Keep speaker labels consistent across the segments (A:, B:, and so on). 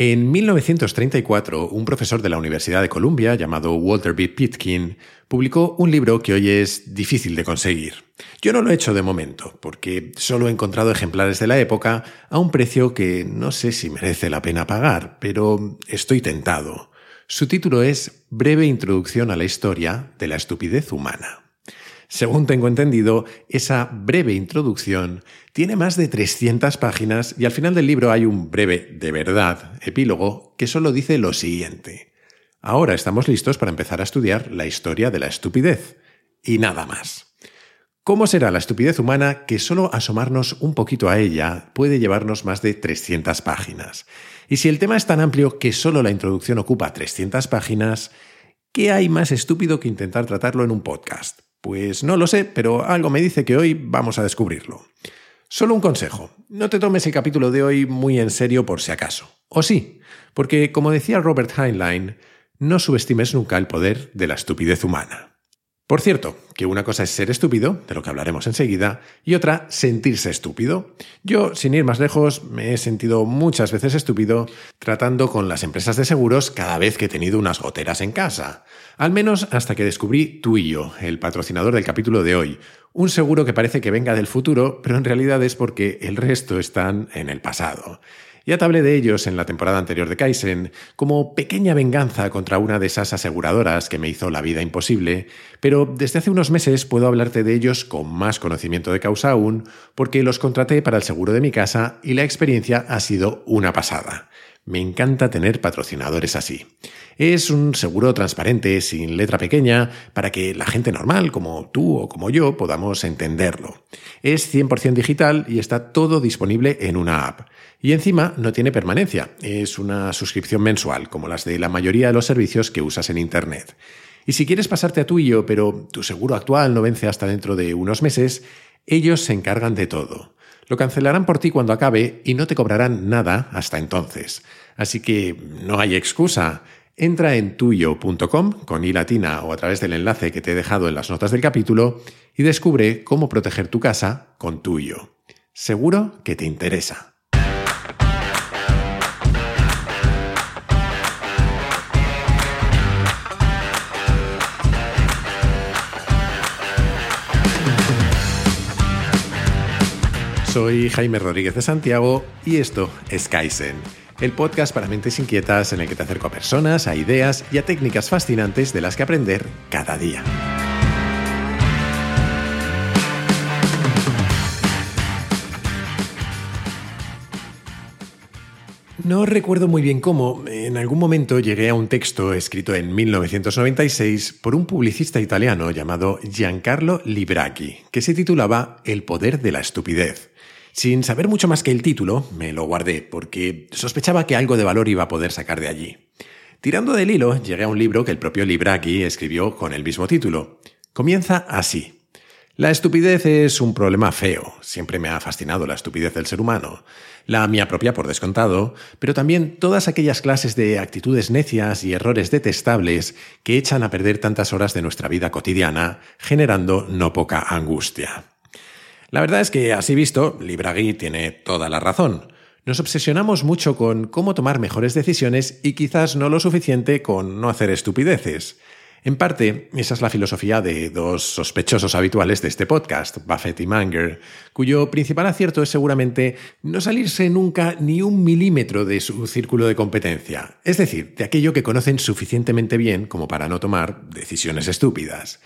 A: En 1934, un profesor de la Universidad de Columbia llamado Walter B. Pitkin publicó un libro que hoy es difícil de conseguir. Yo no lo he hecho de momento, porque solo he encontrado ejemplares de la época a un precio que no sé si merece la pena pagar, pero estoy tentado. Su título es Breve Introducción a la Historia de la Estupidez Humana. Según tengo entendido, esa breve introducción tiene más de 300 páginas y al final del libro hay un breve, de verdad, epílogo que solo dice lo siguiente. Ahora estamos listos para empezar a estudiar la historia de la estupidez. Y nada más. ¿Cómo será la estupidez humana que solo asomarnos un poquito a ella puede llevarnos más de 300 páginas? Y si el tema es tan amplio que solo la introducción ocupa 300 páginas, ¿qué hay más estúpido que intentar tratarlo en un podcast? Pues no lo sé, pero algo me dice que hoy vamos a descubrirlo. Solo un consejo, no te tomes el capítulo de hoy muy en serio por si acaso. O sí, porque como decía Robert Heinlein, no subestimes nunca el poder de la estupidez humana. Por cierto, que una cosa es ser estúpido, de lo que hablaremos enseguida, y otra, sentirse estúpido. Yo, sin ir más lejos, me he sentido muchas veces estúpido tratando con las empresas de seguros cada vez que he tenido unas goteras en casa. Al menos hasta que descubrí tú y yo, el patrocinador del capítulo de hoy. Un seguro que parece que venga del futuro, pero en realidad es porque el resto están en el pasado. Ya te hablé de ellos en la temporada anterior de Kaizen, como pequeña venganza contra una de esas aseguradoras que me hizo la vida imposible, pero desde hace unos meses puedo hablarte de ellos con más conocimiento de causa aún, porque los contraté para el seguro de mi casa y la experiencia ha sido una pasada. Me encanta tener patrocinadores así. Es un seguro transparente, sin letra pequeña, para que la gente normal, como tú o como yo, podamos entenderlo. Es 100% digital y está todo disponible en una app. Y encima no tiene permanencia, es una suscripción mensual, como las de la mayoría de los servicios que usas en Internet. Y si quieres pasarte a tuyo, pero tu seguro actual no vence hasta dentro de unos meses, ellos se encargan de todo. Lo cancelarán por ti cuando acabe y no te cobrarán nada hasta entonces. Así que no hay excusa. Entra en tuyo.com con i latina o a través del enlace que te he dejado en las notas del capítulo y descubre cómo proteger tu casa con tuyo. Seguro que te interesa. Soy Jaime Rodríguez de Santiago y esto es Kaizen, el podcast para mentes inquietas en el que te acerco a personas, a ideas y a técnicas fascinantes de las que aprender cada día. No recuerdo muy bien cómo, en algún momento llegué a un texto escrito en 1996 por un publicista italiano llamado Giancarlo Libracchi, que se titulaba El poder de la estupidez. Sin saber mucho más que el título, me lo guardé porque sospechaba que algo de valor iba a poder sacar de allí. Tirando del hilo, llegué a un libro que el propio Libraki escribió con el mismo título. Comienza así. La estupidez es un problema feo. Siempre me ha fascinado la estupidez del ser humano. La mía propia, por descontado, pero también todas aquellas clases de actitudes necias y errores detestables que echan a perder tantas horas de nuestra vida cotidiana, generando no poca angustia. La verdad es que, así visto, Libragui tiene toda la razón. Nos obsesionamos mucho con cómo tomar mejores decisiones y quizás no lo suficiente con no hacer estupideces. En parte, esa es la filosofía de dos sospechosos habituales de este podcast, Buffett y Manger, cuyo principal acierto es seguramente no salirse nunca ni un milímetro de su círculo de competencia, es decir, de aquello que conocen suficientemente bien como para no tomar decisiones estúpidas.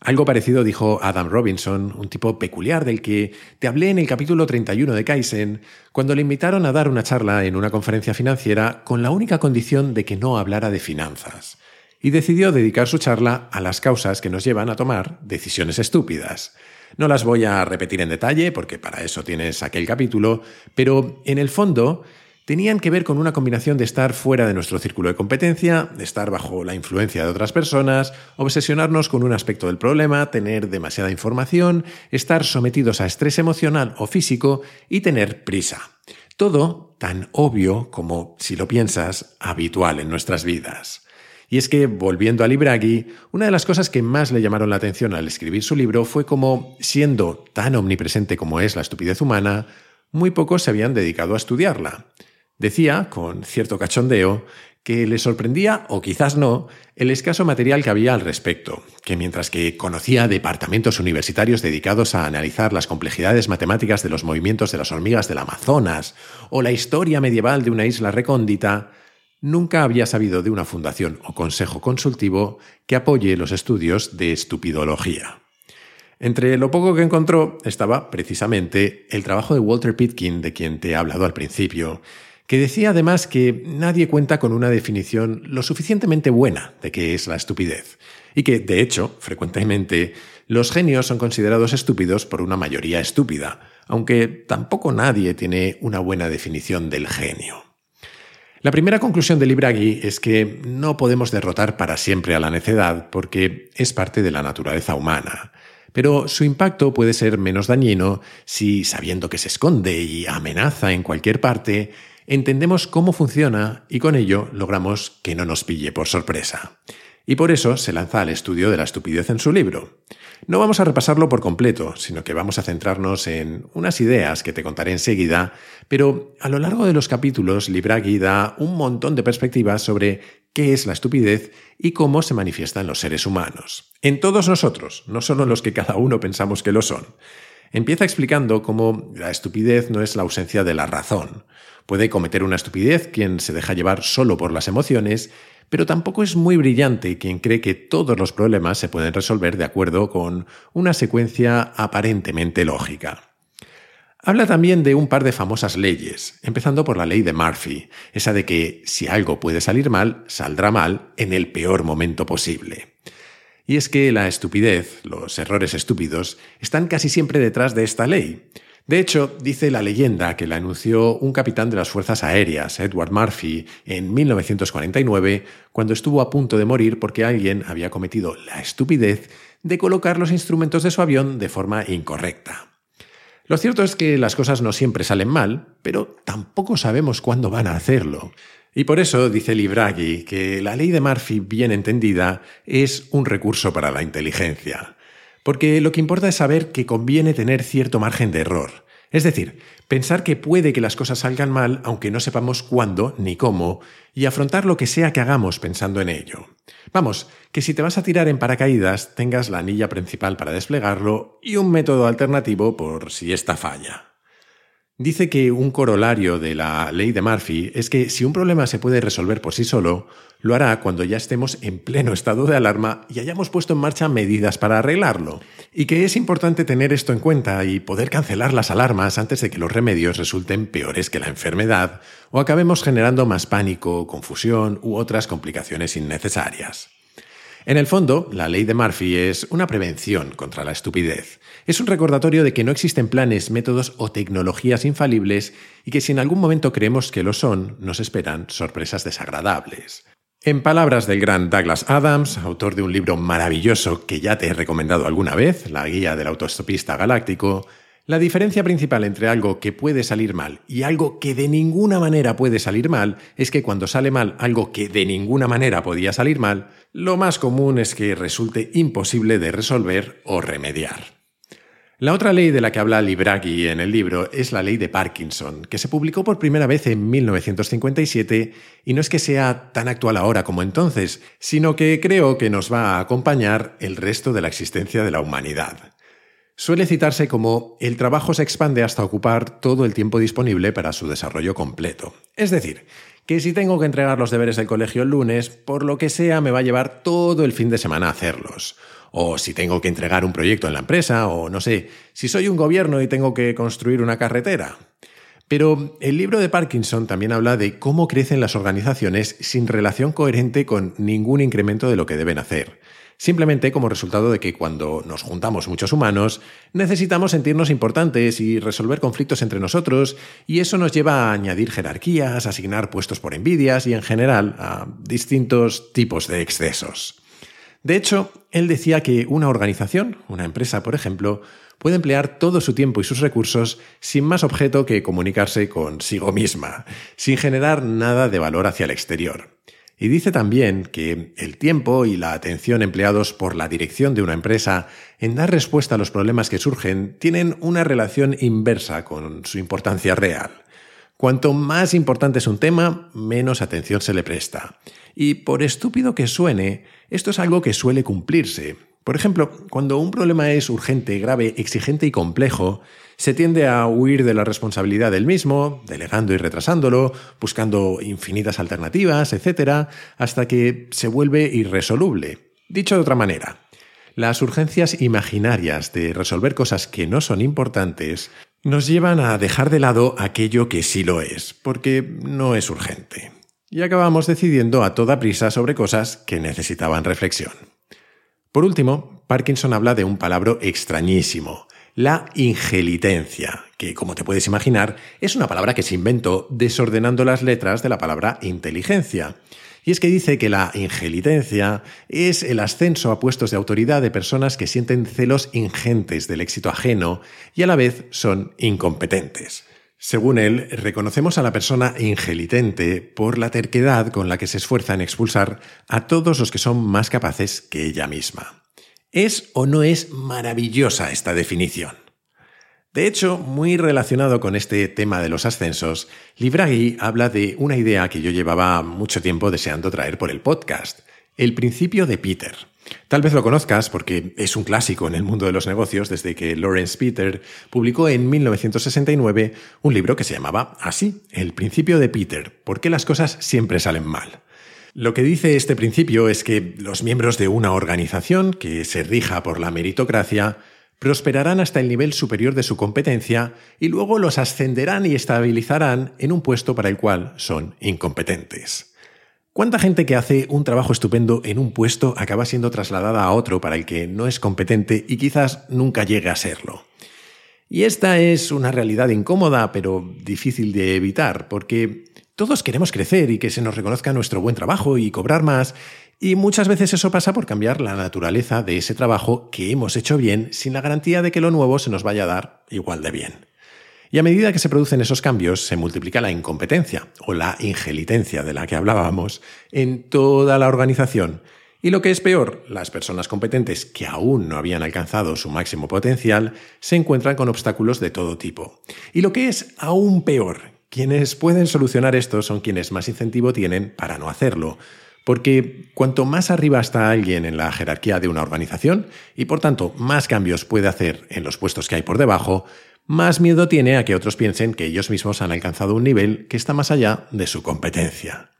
A: Algo parecido dijo Adam Robinson, un tipo peculiar del que te hablé en el capítulo 31 de Kaizen, cuando le invitaron a dar una charla en una conferencia financiera con la única condición de que no hablara de finanzas. Y decidió dedicar su charla a las causas que nos llevan a tomar decisiones estúpidas. No las voy a repetir en detalle porque para eso tienes aquel capítulo, pero en el fondo tenían que ver con una combinación de estar fuera de nuestro círculo de competencia, de estar bajo la influencia de otras personas, obsesionarnos con un aspecto del problema, tener demasiada información, estar sometidos a estrés emocional o físico y tener prisa. Todo tan obvio como, si lo piensas, habitual en nuestras vidas. Y es que, volviendo a Libragui, una de las cosas que más le llamaron la atención al escribir su libro fue como, siendo tan omnipresente como es la estupidez humana, muy pocos se habían dedicado a estudiarla. Decía, con cierto cachondeo, que le sorprendía, o quizás no, el escaso material que había al respecto, que mientras que conocía departamentos universitarios dedicados a analizar las complejidades matemáticas de los movimientos de las hormigas del Amazonas o la historia medieval de una isla recóndita, nunca había sabido de una fundación o consejo consultivo que apoye los estudios de estupidología. Entre lo poco que encontró estaba precisamente el trabajo de Walter Pitkin, de quien te he hablado al principio, que decía además que nadie cuenta con una definición lo suficientemente buena de qué es la estupidez, y que, de hecho, frecuentemente, los genios son considerados estúpidos por una mayoría estúpida, aunque tampoco nadie tiene una buena definición del genio. La primera conclusión de Libragui es que no podemos derrotar para siempre a la necedad porque es parte de la naturaleza humana pero su impacto puede ser menos dañino si, sabiendo que se esconde y amenaza en cualquier parte, entendemos cómo funciona y con ello logramos que no nos pille por sorpresa. Y por eso se lanza al estudio de la estupidez en su libro. No vamos a repasarlo por completo, sino que vamos a centrarnos en unas ideas que te contaré enseguida, pero a lo largo de los capítulos Libragui da un montón de perspectivas sobre qué es la estupidez y cómo se manifiesta en los seres humanos. En todos nosotros, no solo en los que cada uno pensamos que lo son. Empieza explicando cómo la estupidez no es la ausencia de la razón. Puede cometer una estupidez quien se deja llevar solo por las emociones pero tampoco es muy brillante quien cree que todos los problemas se pueden resolver de acuerdo con una secuencia aparentemente lógica. Habla también de un par de famosas leyes, empezando por la ley de Murphy, esa de que si algo puede salir mal, saldrá mal en el peor momento posible. Y es que la estupidez, los errores estúpidos, están casi siempre detrás de esta ley. De hecho, dice la leyenda que la anunció un capitán de las Fuerzas Aéreas, Edward Murphy, en 1949, cuando estuvo a punto de morir porque alguien había cometido la estupidez de colocar los instrumentos de su avión de forma incorrecta. Lo cierto es que las cosas no siempre salen mal, pero tampoco sabemos cuándo van a hacerlo. Y por eso dice Libragui que la ley de Murphy bien entendida es un recurso para la inteligencia. Porque lo que importa es saber que conviene tener cierto margen de error. Es decir, pensar que puede que las cosas salgan mal aunque no sepamos cuándo ni cómo, y afrontar lo que sea que hagamos pensando en ello. Vamos, que si te vas a tirar en paracaídas tengas la anilla principal para desplegarlo y un método alternativo por si esta falla. Dice que un corolario de la ley de Murphy es que si un problema se puede resolver por sí solo, lo hará cuando ya estemos en pleno estado de alarma y hayamos puesto en marcha medidas para arreglarlo. Y que es importante tener esto en cuenta y poder cancelar las alarmas antes de que los remedios resulten peores que la enfermedad o acabemos generando más pánico, confusión u otras complicaciones innecesarias. En el fondo, la ley de Murphy es una prevención contra la estupidez. Es un recordatorio de que no existen planes, métodos o tecnologías infalibles y que si en algún momento creemos que lo son, nos esperan sorpresas desagradables. En palabras del gran Douglas Adams, autor de un libro maravilloso que ya te he recomendado alguna vez, La Guía del Autostopista Galáctico, la diferencia principal entre algo que puede salir mal y algo que de ninguna manera puede salir mal es que cuando sale mal algo que de ninguna manera podía salir mal, lo más común es que resulte imposible de resolver o remediar. La otra ley de la que habla Libragui en el libro es la ley de Parkinson, que se publicó por primera vez en 1957 y no es que sea tan actual ahora como entonces, sino que creo que nos va a acompañar el resto de la existencia de la humanidad. Suele citarse como el trabajo se expande hasta ocupar todo el tiempo disponible para su desarrollo completo. Es decir, que si tengo que entregar los deberes del colegio el lunes, por lo que sea me va a llevar todo el fin de semana a hacerlos. O si tengo que entregar un proyecto en la empresa, o no sé, si soy un gobierno y tengo que construir una carretera. Pero el libro de Parkinson también habla de cómo crecen las organizaciones sin relación coherente con ningún incremento de lo que deben hacer simplemente como resultado de que cuando nos juntamos muchos humanos, necesitamos sentirnos importantes y resolver conflictos entre nosotros, y eso nos lleva a añadir jerarquías, asignar puestos por envidias y en general a distintos tipos de excesos. De hecho, él decía que una organización, una empresa por ejemplo, puede emplear todo su tiempo y sus recursos sin más objeto que comunicarse consigo misma, sin generar nada de valor hacia el exterior. Y dice también que el tiempo y la atención empleados por la dirección de una empresa en dar respuesta a los problemas que surgen tienen una relación inversa con su importancia real. Cuanto más importante es un tema, menos atención se le presta. Y por estúpido que suene, esto es algo que suele cumplirse. Por ejemplo, cuando un problema es urgente, grave, exigente y complejo, se tiende a huir de la responsabilidad del mismo, delegando y retrasándolo, buscando infinitas alternativas, etc., hasta que se vuelve irresoluble. Dicho de otra manera, las urgencias imaginarias de resolver cosas que no son importantes nos llevan a dejar de lado aquello que sí lo es, porque no es urgente. Y acabamos decidiendo a toda prisa sobre cosas que necesitaban reflexión. Por último, Parkinson habla de un palabra extrañísimo, la ingelitencia, que como te puedes imaginar es una palabra que se inventó desordenando las letras de la palabra inteligencia. Y es que dice que la ingelitencia es el ascenso a puestos de autoridad de personas que sienten celos ingentes del éxito ajeno y a la vez son incompetentes. Según él, reconocemos a la persona ingelitente por la terquedad con la que se esfuerza en expulsar a todos los que son más capaces que ella misma. ¿Es o no es maravillosa esta definición? De hecho, muy relacionado con este tema de los ascensos, Libragui habla de una idea que yo llevaba mucho tiempo deseando traer por el podcast, el principio de Peter. Tal vez lo conozcas porque es un clásico en el mundo de los negocios desde que Lawrence Peter publicó en 1969 un libro que se llamaba así, El principio de Peter, ¿por qué las cosas siempre salen mal? Lo que dice este principio es que los miembros de una organización que se rija por la meritocracia prosperarán hasta el nivel superior de su competencia y luego los ascenderán y estabilizarán en un puesto para el cual son incompetentes. ¿Cuánta gente que hace un trabajo estupendo en un puesto acaba siendo trasladada a otro para el que no es competente y quizás nunca llegue a serlo? Y esta es una realidad incómoda, pero difícil de evitar, porque todos queremos crecer y que se nos reconozca nuestro buen trabajo y cobrar más, y muchas veces eso pasa por cambiar la naturaleza de ese trabajo que hemos hecho bien sin la garantía de que lo nuevo se nos vaya a dar igual de bien. Y a medida que se producen esos cambios, se multiplica la incompetencia o la ingelitencia de la que hablábamos en toda la organización. Y lo que es peor, las personas competentes que aún no habían alcanzado su máximo potencial se encuentran con obstáculos de todo tipo. Y lo que es aún peor, quienes pueden solucionar esto son quienes más incentivo tienen para no hacerlo, porque cuanto más arriba está alguien en la jerarquía de una organización y por tanto más cambios puede hacer en los puestos que hay por debajo, más miedo tiene a que otros piensen que ellos mismos han alcanzado un nivel que está más allá de su competencia.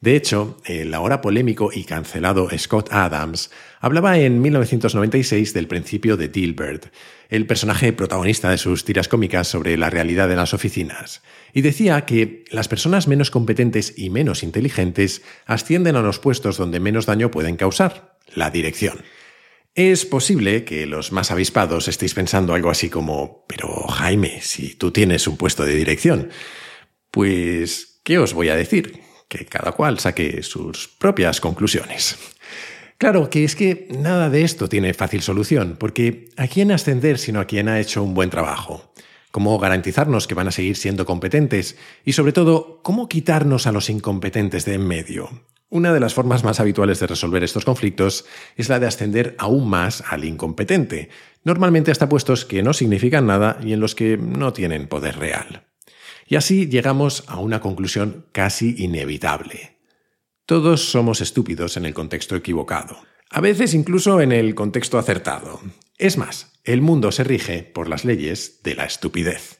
A: De hecho, el ahora polémico y cancelado Scott Adams hablaba en 1996 del principio de Dilbert, el personaje protagonista de sus tiras cómicas sobre la realidad de las oficinas, y decía que las personas menos competentes y menos inteligentes ascienden a los puestos donde menos daño pueden causar, la dirección. Es posible que los más avispados estéis pensando algo así como, pero Jaime, si tú tienes un puesto de dirección, pues, ¿qué os voy a decir? que cada cual saque sus propias conclusiones. Claro que es que nada de esto tiene fácil solución, porque ¿a quién ascender sino a quien ha hecho un buen trabajo? ¿Cómo garantizarnos que van a seguir siendo competentes? Y sobre todo, ¿cómo quitarnos a los incompetentes de en medio? Una de las formas más habituales de resolver estos conflictos es la de ascender aún más al incompetente, normalmente hasta puestos que no significan nada y en los que no tienen poder real. Y así llegamos a una conclusión casi inevitable. Todos somos estúpidos en el contexto equivocado, a veces incluso en el contexto acertado. Es más, el mundo se rige por las leyes de la estupidez.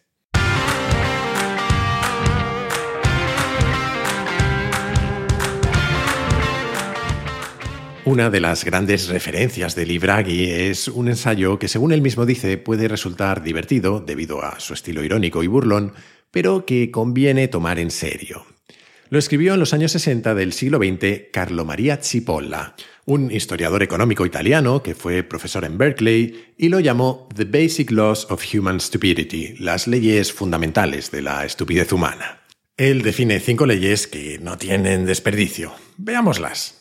A: Una de las grandes referencias de Libragui es un ensayo que, según él mismo dice, puede resultar divertido debido a su estilo irónico y burlón, pero que conviene tomar en serio. Lo escribió en los años 60 del siglo XX Carlo Maria Cipolla, un historiador económico italiano que fue profesor en Berkeley y lo llamó The Basic Laws of Human Stupidity, las leyes fundamentales de la estupidez humana. Él define cinco leyes que no tienen desperdicio. Veámoslas.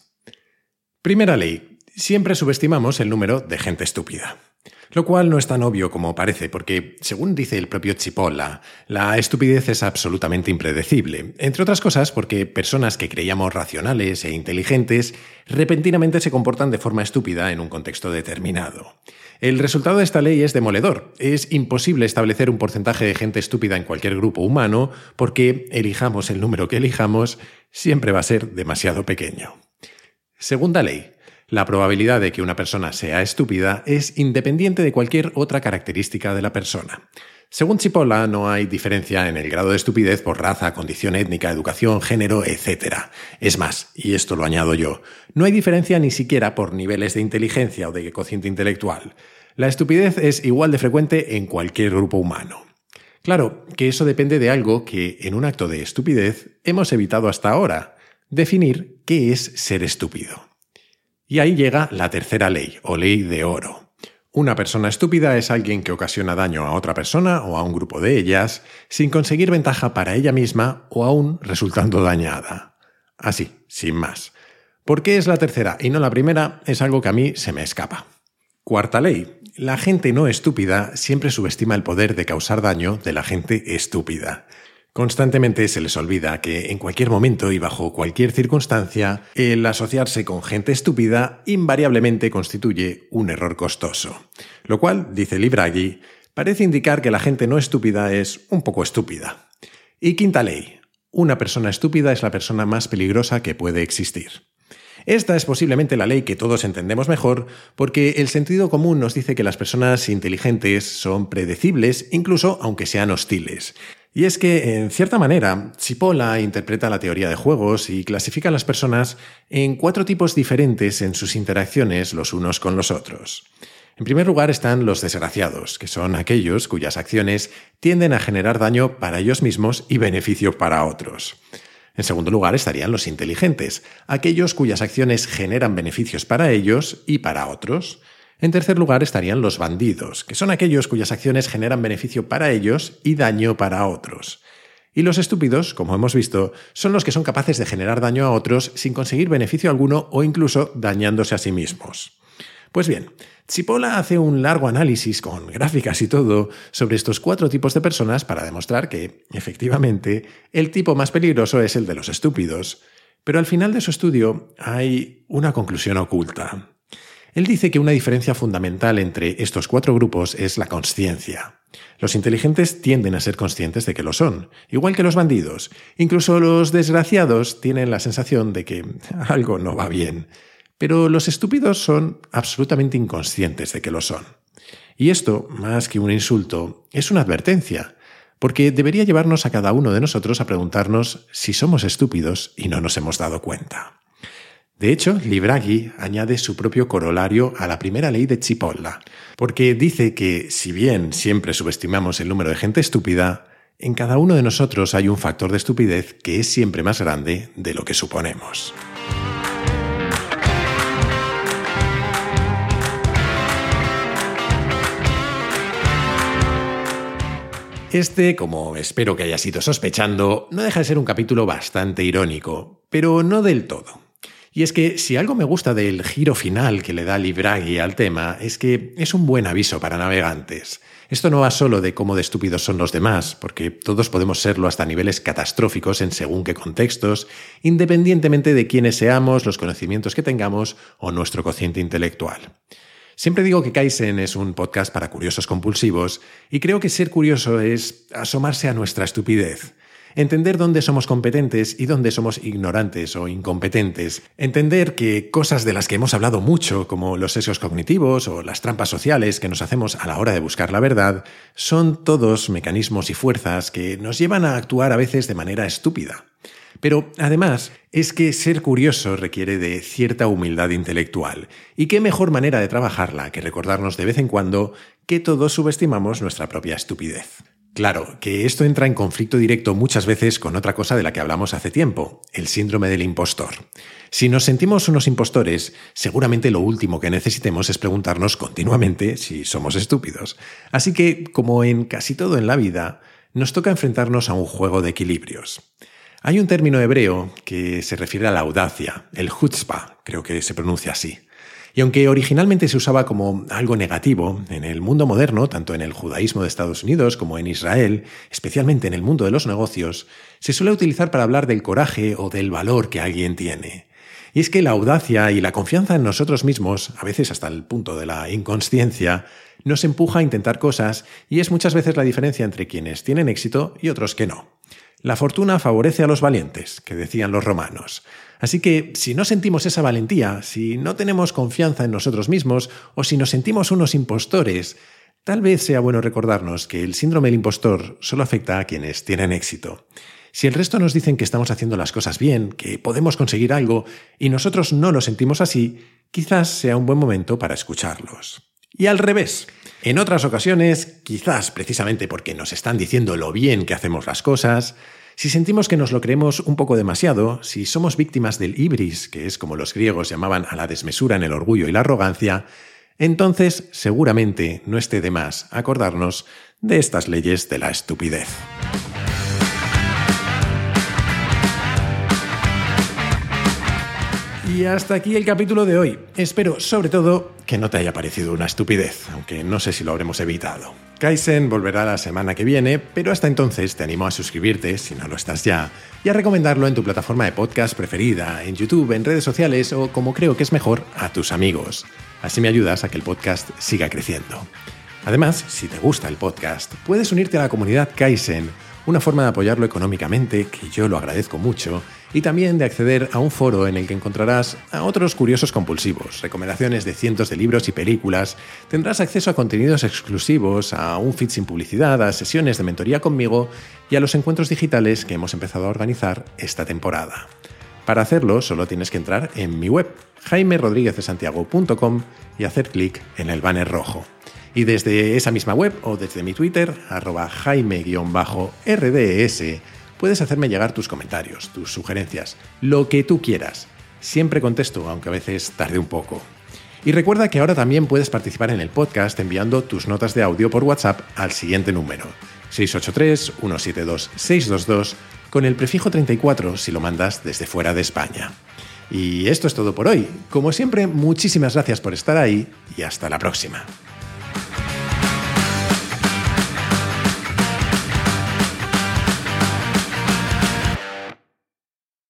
A: Primera ley. Siempre subestimamos el número de gente estúpida. Lo cual no es tan obvio como parece, porque, según dice el propio Chipola, la estupidez es absolutamente impredecible, entre otras cosas porque personas que creíamos racionales e inteligentes repentinamente se comportan de forma estúpida en un contexto determinado. El resultado de esta ley es demoledor. Es imposible establecer un porcentaje de gente estúpida en cualquier grupo humano porque, elijamos el número que elijamos, siempre va a ser demasiado pequeño. Segunda ley. La probabilidad de que una persona sea estúpida es independiente de cualquier otra característica de la persona. Según Chipola, no hay diferencia en el grado de estupidez por raza, condición étnica, educación, género, etc. Es más, y esto lo añado yo, no hay diferencia ni siquiera por niveles de inteligencia o de cociente intelectual. La estupidez es igual de frecuente en cualquier grupo humano. Claro que eso depende de algo que, en un acto de estupidez, hemos evitado hasta ahora, definir qué es ser estúpido. Y ahí llega la tercera ley, o ley de oro. Una persona estúpida es alguien que ocasiona daño a otra persona o a un grupo de ellas sin conseguir ventaja para ella misma o aún resultando dañada. Así, sin más. ¿Por qué es la tercera y no la primera? Es algo que a mí se me escapa. Cuarta ley. La gente no estúpida siempre subestima el poder de causar daño de la gente estúpida. Constantemente se les olvida que en cualquier momento y bajo cualquier circunstancia, el asociarse con gente estúpida invariablemente constituye un error costoso. Lo cual, dice Libragui, parece indicar que la gente no estúpida es un poco estúpida. Y quinta ley. Una persona estúpida es la persona más peligrosa que puede existir. Esta es posiblemente la ley que todos entendemos mejor porque el sentido común nos dice que las personas inteligentes son predecibles incluso aunque sean hostiles. Y es que, en cierta manera, Cipolla interpreta la teoría de juegos y clasifica a las personas en cuatro tipos diferentes en sus interacciones los unos con los otros. En primer lugar están los desgraciados, que son aquellos cuyas acciones tienden a generar daño para ellos mismos y beneficio para otros. En segundo lugar estarían los inteligentes, aquellos cuyas acciones generan beneficios para ellos y para otros. En tercer lugar estarían los bandidos, que son aquellos cuyas acciones generan beneficio para ellos y daño para otros. Y los estúpidos, como hemos visto, son los que son capaces de generar daño a otros sin conseguir beneficio alguno o incluso dañándose a sí mismos. Pues bien, Chipola hace un largo análisis con gráficas y todo sobre estos cuatro tipos de personas para demostrar que, efectivamente, el tipo más peligroso es el de los estúpidos. Pero al final de su estudio hay una conclusión oculta. Él dice que una diferencia fundamental entre estos cuatro grupos es la conciencia. Los inteligentes tienden a ser conscientes de que lo son, igual que los bandidos. Incluso los desgraciados tienen la sensación de que algo no va bien. Pero los estúpidos son absolutamente inconscientes de que lo son. Y esto, más que un insulto, es una advertencia, porque debería llevarnos a cada uno de nosotros a preguntarnos si somos estúpidos y no nos hemos dado cuenta. De hecho, Libragui añade su propio corolario a la primera ley de Chipolla, porque dice que, si bien siempre subestimamos el número de gente estúpida, en cada uno de nosotros hay un factor de estupidez que es siempre más grande de lo que suponemos. Este, como espero que haya sido sospechando, no deja de ser un capítulo bastante irónico, pero no del todo. Y es que si algo me gusta del giro final que le da Libragui al tema es que es un buen aviso para navegantes. Esto no va solo de cómo de estúpidos son los demás, porque todos podemos serlo hasta niveles catastróficos en según qué contextos, independientemente de quiénes seamos, los conocimientos que tengamos o nuestro cociente intelectual. Siempre digo que Kaizen es un podcast para curiosos compulsivos y creo que ser curioso es asomarse a nuestra estupidez entender dónde somos competentes y dónde somos ignorantes o incompetentes, entender que cosas de las que hemos hablado mucho, como los sesgos cognitivos o las trampas sociales que nos hacemos a la hora de buscar la verdad, son todos mecanismos y fuerzas que nos llevan a actuar a veces de manera estúpida. Pero además es que ser curioso requiere de cierta humildad intelectual, y qué mejor manera de trabajarla que recordarnos de vez en cuando que todos subestimamos nuestra propia estupidez. Claro, que esto entra en conflicto directo muchas veces con otra cosa de la que hablamos hace tiempo, el síndrome del impostor. Si nos sentimos unos impostores, seguramente lo último que necesitemos es preguntarnos continuamente si somos estúpidos. Así que, como en casi todo en la vida, nos toca enfrentarnos a un juego de equilibrios. Hay un término hebreo que se refiere a la audacia, el chutzpah, creo que se pronuncia así. Y aunque originalmente se usaba como algo negativo, en el mundo moderno, tanto en el judaísmo de Estados Unidos como en Israel, especialmente en el mundo de los negocios, se suele utilizar para hablar del coraje o del valor que alguien tiene. Y es que la audacia y la confianza en nosotros mismos, a veces hasta el punto de la inconsciencia, nos empuja a intentar cosas y es muchas veces la diferencia entre quienes tienen éxito y otros que no. La fortuna favorece a los valientes, que decían los romanos. Así que si no sentimos esa valentía, si no tenemos confianza en nosotros mismos o si nos sentimos unos impostores, tal vez sea bueno recordarnos que el síndrome del impostor solo afecta a quienes tienen éxito. Si el resto nos dicen que estamos haciendo las cosas bien, que podemos conseguir algo, y nosotros no lo sentimos así, quizás sea un buen momento para escucharlos. Y al revés. En otras ocasiones, quizás precisamente porque nos están diciendo lo bien que hacemos las cosas, si sentimos que nos lo creemos un poco demasiado, si somos víctimas del ibris, que es como los griegos llamaban a la desmesura en el orgullo y la arrogancia, entonces seguramente no esté de más acordarnos de estas leyes de la estupidez. Y hasta aquí el capítulo de hoy. Espero, sobre todo, que no te haya parecido una estupidez, aunque no sé si lo habremos evitado. Kaizen volverá la semana que viene, pero hasta entonces te animo a suscribirte, si no lo estás ya, y a recomendarlo en tu plataforma de podcast preferida, en YouTube, en redes sociales o, como creo que es mejor, a tus amigos. Así me ayudas a que el podcast siga creciendo. Además, si te gusta el podcast, puedes unirte a la comunidad Kaizen una forma de apoyarlo económicamente, que yo lo agradezco mucho, y también de acceder a un foro en el que encontrarás a otros curiosos compulsivos, recomendaciones de cientos de libros y películas, tendrás acceso a contenidos exclusivos, a un feed sin publicidad, a sesiones de mentoría conmigo y a los encuentros digitales que hemos empezado a organizar esta temporada. Para hacerlo solo tienes que entrar en mi web, jaimerodríguezdesantiago.com y hacer clic en el banner rojo. Y desde esa misma web o desde mi Twitter, arroba jaime-rds, puedes hacerme llegar tus comentarios, tus sugerencias, lo que tú quieras. Siempre contesto, aunque a veces tarde un poco. Y recuerda que ahora también puedes participar en el podcast enviando tus notas de audio por WhatsApp al siguiente número, 683-172-622, con el prefijo 34 si lo mandas desde fuera de España. Y esto es todo por hoy. Como siempre, muchísimas gracias por estar ahí y hasta la próxima.